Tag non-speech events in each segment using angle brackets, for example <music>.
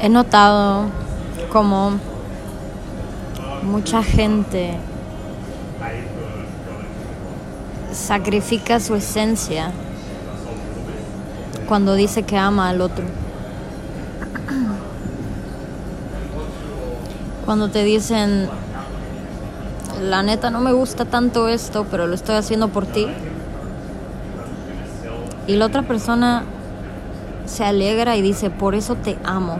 He notado como mucha gente sacrifica su esencia cuando dice que ama al otro. Cuando te dicen, la neta no me gusta tanto esto, pero lo estoy haciendo por ti. Y la otra persona se alegra y dice, por eso te amo.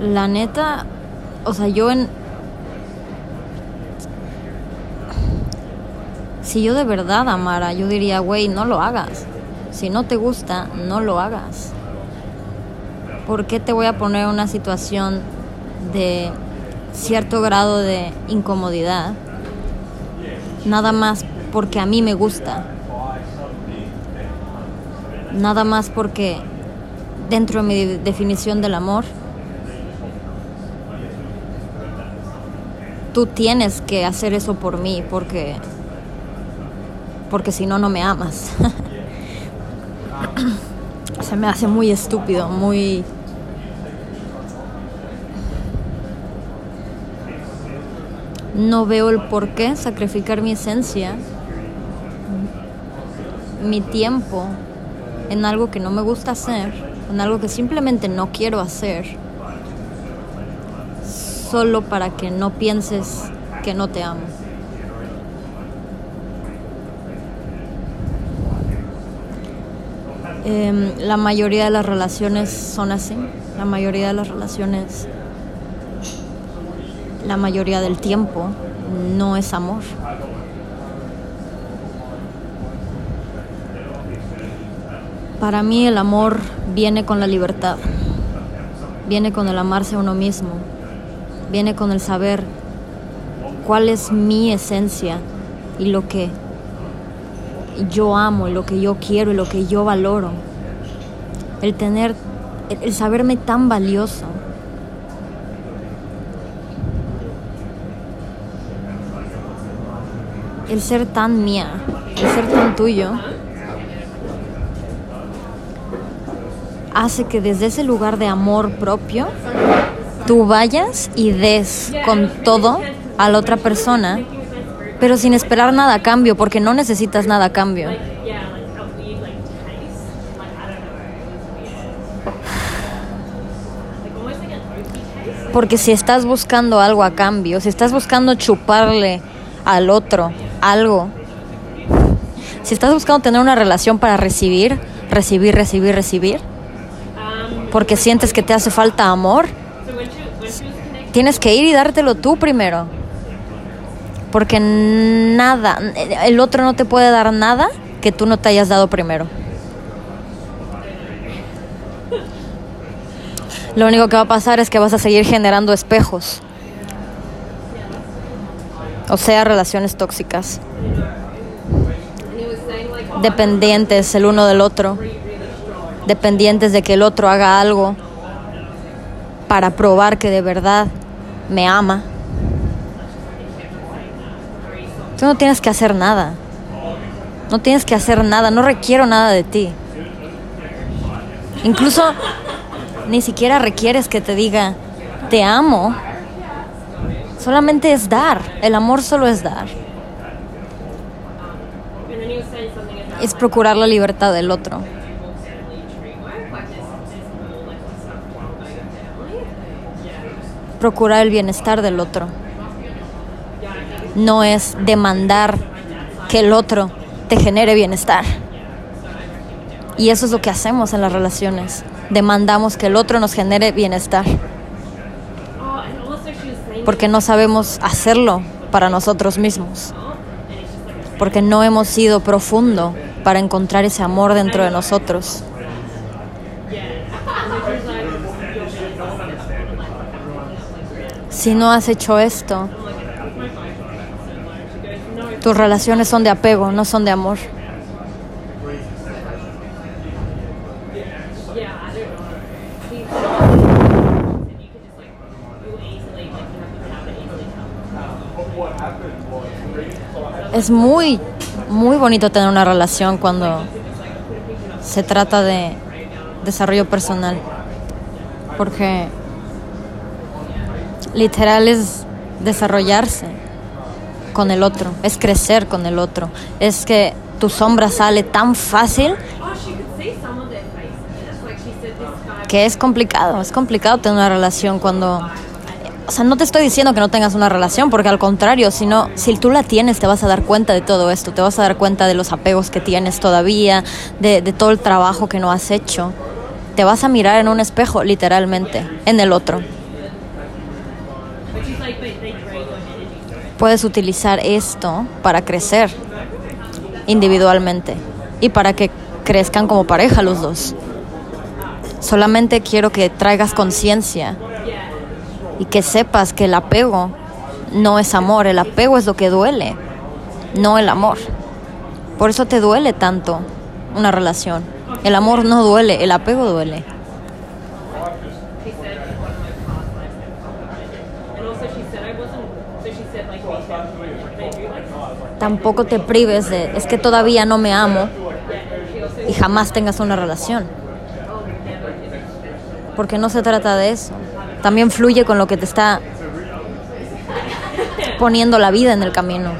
La neta, o sea, yo en... Si yo de verdad amara, yo diría, güey, no lo hagas. Si no te gusta, no lo hagas. ¿Por qué te voy a poner en una situación de cierto grado de incomodidad? Nada más porque a mí me gusta. Nada más porque dentro de mi definición del amor, tú tienes que hacer eso por mí porque porque si no no me amas. <laughs> Se me hace muy estúpido, muy no veo el por qué sacrificar mi esencia, mi tiempo en algo que no me gusta hacer, en algo que simplemente no quiero hacer, solo para que no pienses que no te amo. Em, la mayoría de las relaciones son así, la mayoría de las relaciones la mayoría del tiempo no es amor. Para mí el amor viene con la libertad, viene con el amarse a uno mismo, viene con el saber cuál es mi esencia y lo que yo amo, y lo que yo quiero y lo que yo valoro. El tener, el saberme tan valioso el ser tan mía, el ser tan tuyo, hace que desde ese lugar de amor propio tú vayas y des con todo a la otra persona, pero sin esperar nada a cambio, porque no necesitas nada a cambio. Porque si estás buscando algo a cambio, si estás buscando chuparle al otro algo. Si estás buscando tener una relación para recibir, recibir, recibir, recibir, porque sientes que te hace falta amor, tienes que ir y dártelo tú primero. Porque nada, el otro no te puede dar nada que tú no te hayas dado primero. Lo único que va a pasar es que vas a seguir generando espejos o sea, relaciones tóxicas, dependientes el uno del otro, dependientes de que el otro haga algo para probar que de verdad me ama. Tú no tienes que hacer nada. No tienes que hacer nada, no requiero nada de ti. Incluso ni siquiera requieres que te diga, te amo, Solamente es dar. El amor solo es dar. Es procurar la libertad del otro. Procurar el bienestar del otro. No es demandar que el otro te genere bienestar. Y eso es lo que hacemos en las relaciones. Demandamos que el otro nos genere bienestar porque no sabemos hacerlo para nosotros mismos, porque no hemos sido profundo para encontrar ese amor dentro de nosotros. Si no has hecho esto, tus relaciones son de apego, no son de amor. es muy, muy bonito tener una relación cuando se trata de desarrollo personal. Porque literal es desarrollarse con el otro, es crecer con el otro. Es que tu sombra sale tan fácil que es complicado, es complicado tener una relación cuando o sea, no te estoy diciendo que no tengas una relación, porque al contrario, sino si tú la tienes, te vas a dar cuenta de todo esto, te vas a dar cuenta de los apegos que tienes todavía, de, de todo el trabajo que no has hecho. Te vas a mirar en un espejo, literalmente, en el otro. Puedes utilizar esto para crecer individualmente y para que crezcan como pareja los dos. Solamente quiero que traigas conciencia y que sepas que el apego no es amor, el apego es lo que duele, no el amor. Por eso te duele tanto una relación. El amor no duele, el apego duele. Tampoco te prives de, es que todavía no me amo y jamás tengas una relación. Porque no se trata de eso también fluye con lo que te está poniendo la vida en el camino.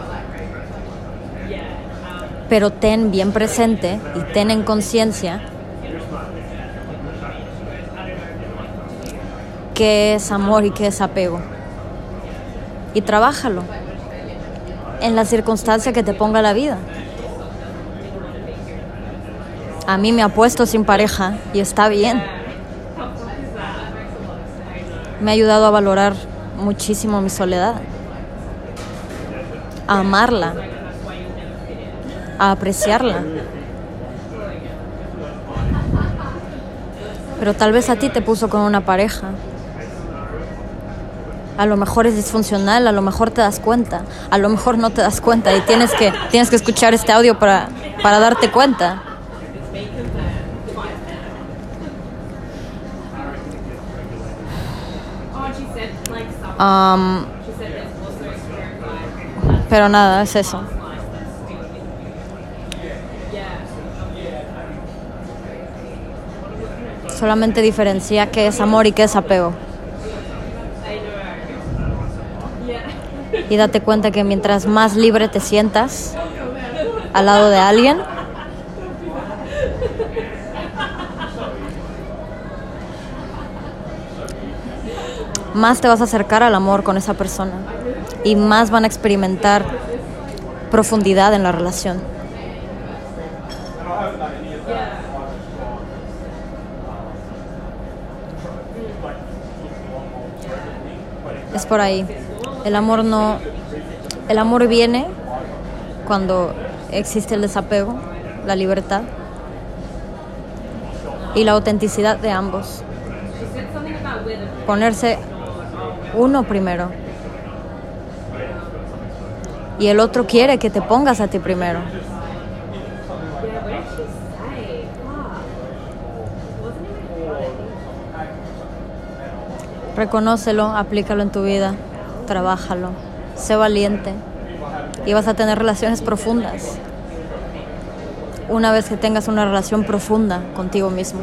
Pero ten bien presente y ten en conciencia qué es amor y qué es apego. Y trabájalo en la circunstancia que te ponga la vida. A mí me ha puesto sin pareja y está bien me ha ayudado a valorar muchísimo mi soledad, a amarla, a apreciarla. Pero tal vez a ti te puso con una pareja. A lo mejor es disfuncional, a lo mejor te das cuenta, a lo mejor no te das cuenta y tienes que, tienes que escuchar este audio para, para darte cuenta. pero nada, es eso. Solamente diferencia qué es amor y qué es apego. Y date cuenta que mientras más libre te sientas al lado de alguien, más te vas a acercar al amor con esa persona y más van a experimentar profundidad en la relación. Es por ahí. El amor no el amor viene cuando existe el desapego, la libertad y la autenticidad de ambos. Ponerse uno primero. Y el otro quiere que te pongas a ti primero. Reconócelo, aplícalo en tu vida, trabájalo, sé valiente y vas a tener relaciones profundas. Una vez que tengas una relación profunda contigo mismo.